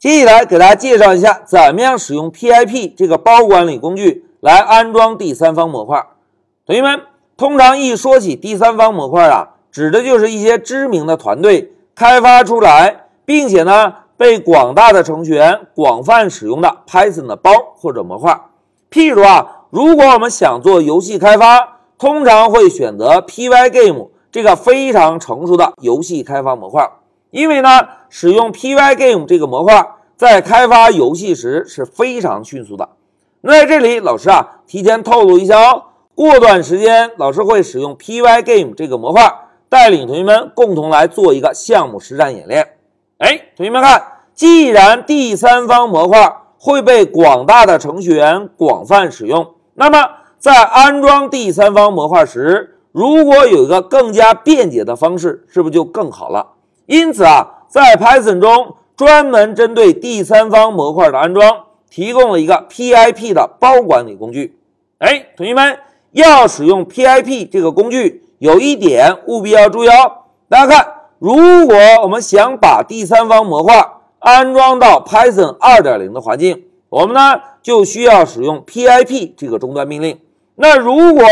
接下来给大家介绍一下怎么样使用 PIP 这个包管理工具来安装第三方模块。同学们，通常一说起第三方模块啊，指的就是一些知名的团队开发出来，并且呢被广大的程序员广泛使用的 Python 的包或者模块。譬如啊，如果我们想做游戏开发，通常会选择 Pygame 这个非常成熟的游戏开发模块。因为呢，使用 Pygame 这个模块，在开发游戏时是非常迅速的。那在这里，老师啊，提前透露一下哦，过段时间老师会使用 Pygame 这个模块，带领同学们共同来做一个项目实战演练。哎，同学们看，既然第三方模块会被广大的程序员广泛使用，那么在安装第三方模块时，如果有一个更加便捷的方式，是不是就更好了？因此啊，在 Python 中专门针对第三方模块的安装提供了一个 PIP 的包管理工具。哎，同学们要使用 PIP 这个工具，有一点务必要注意哦。大家看，如果我们想把第三方模块安装到 Python 2.0的环境，我们呢就需要使用 PIP 这个终端命令。那如果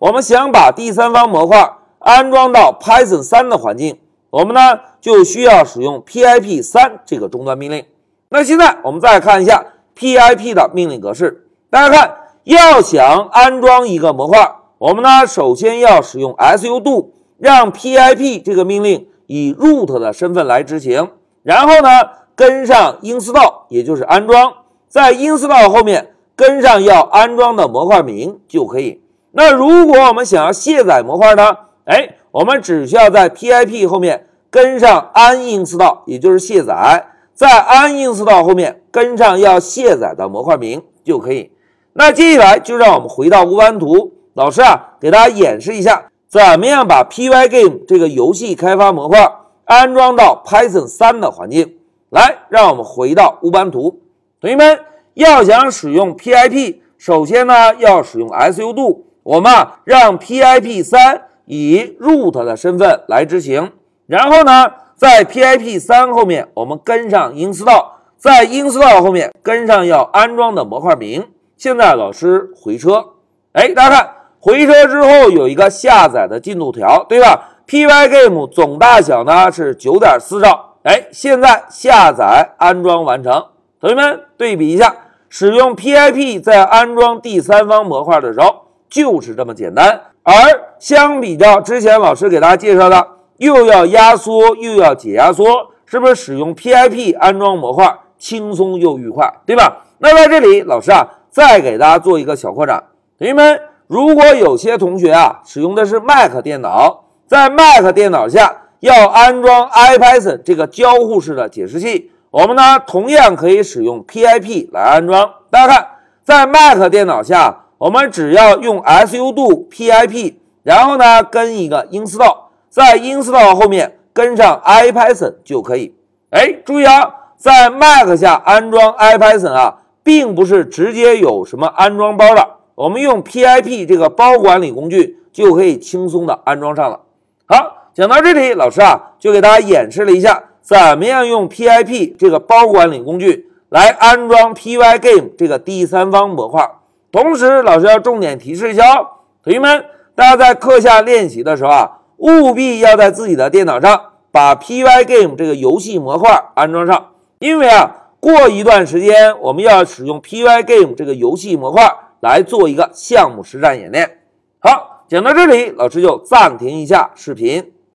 我们想把第三方模块安装到 Python 3的环境，我们呢就需要使用 pip 三这个终端命令。那现在我们再看一下 pip 的命令格式。大家看，要想安装一个模块，我们呢首先要使用 sudo，让 pip 这个命令以 root 的身份来执行，然后呢跟上 install，也就是安装，在 install 后面跟上要安装的模块名就可以。那如果我们想要卸载模块呢？哎。我们只需要在 pip 后面跟上 uninstall，也就是卸载，在 uninstall 后面跟上要卸载的模块名就可以。那接下来就让我们回到乌班图，老师啊，给大家演示一下怎么样把 Pygame 这个游戏开发模块安装到 Python 3的环境。来，让我们回到乌班图。同学们要想使用 pip，首先呢要使用 sudo，我们啊让 pip 3。以 root 的身份来执行，然后呢，在 pip 三后面我们跟上 install，在 install 后面跟上要安装的模块名。现在老师回车，哎，大家看回车之后有一个下载的进度条，对吧？Pygame 总大小呢是九点四兆，哎，现在下载安装完成。同学们对比一下，使用 pip 在安装第三方模块的时候就是这么简单。而相比较之前老师给大家介绍的，又要压缩又要解压缩，是不是使用 PIP 安装模块轻松又愉快，对吧？那在这里，老师啊，再给大家做一个小扩展。同学们，如果有些同学啊使用的是 Mac 电脑，在 Mac 电脑下要安装 IPython 这个交互式的解释器，我们呢同样可以使用 PIP 来安装。大家看，在 Mac 电脑下。我们只要用 sudo pip，然后呢跟一个 install，在 install 后面跟上 ipython 就可以。哎，注意啊，在 Mac 下安装 ipython 啊，并不是直接有什么安装包的，我们用 pip 这个包管理工具就可以轻松的安装上了。好，讲到这里，老师啊就给大家演示了一下怎么样用 pip 这个包管理工具来安装 Pygame 这个第三方模块。同时，老师要重点提示一下哦，同学们，大家在课下练习的时候啊，务必要在自己的电脑上把 Pygame 这个游戏模块安装上，因为啊，过一段时间我们要使用 Pygame 这个游戏模块来做一个项目实战演练。好，讲到这里，老师就暂停一下视频。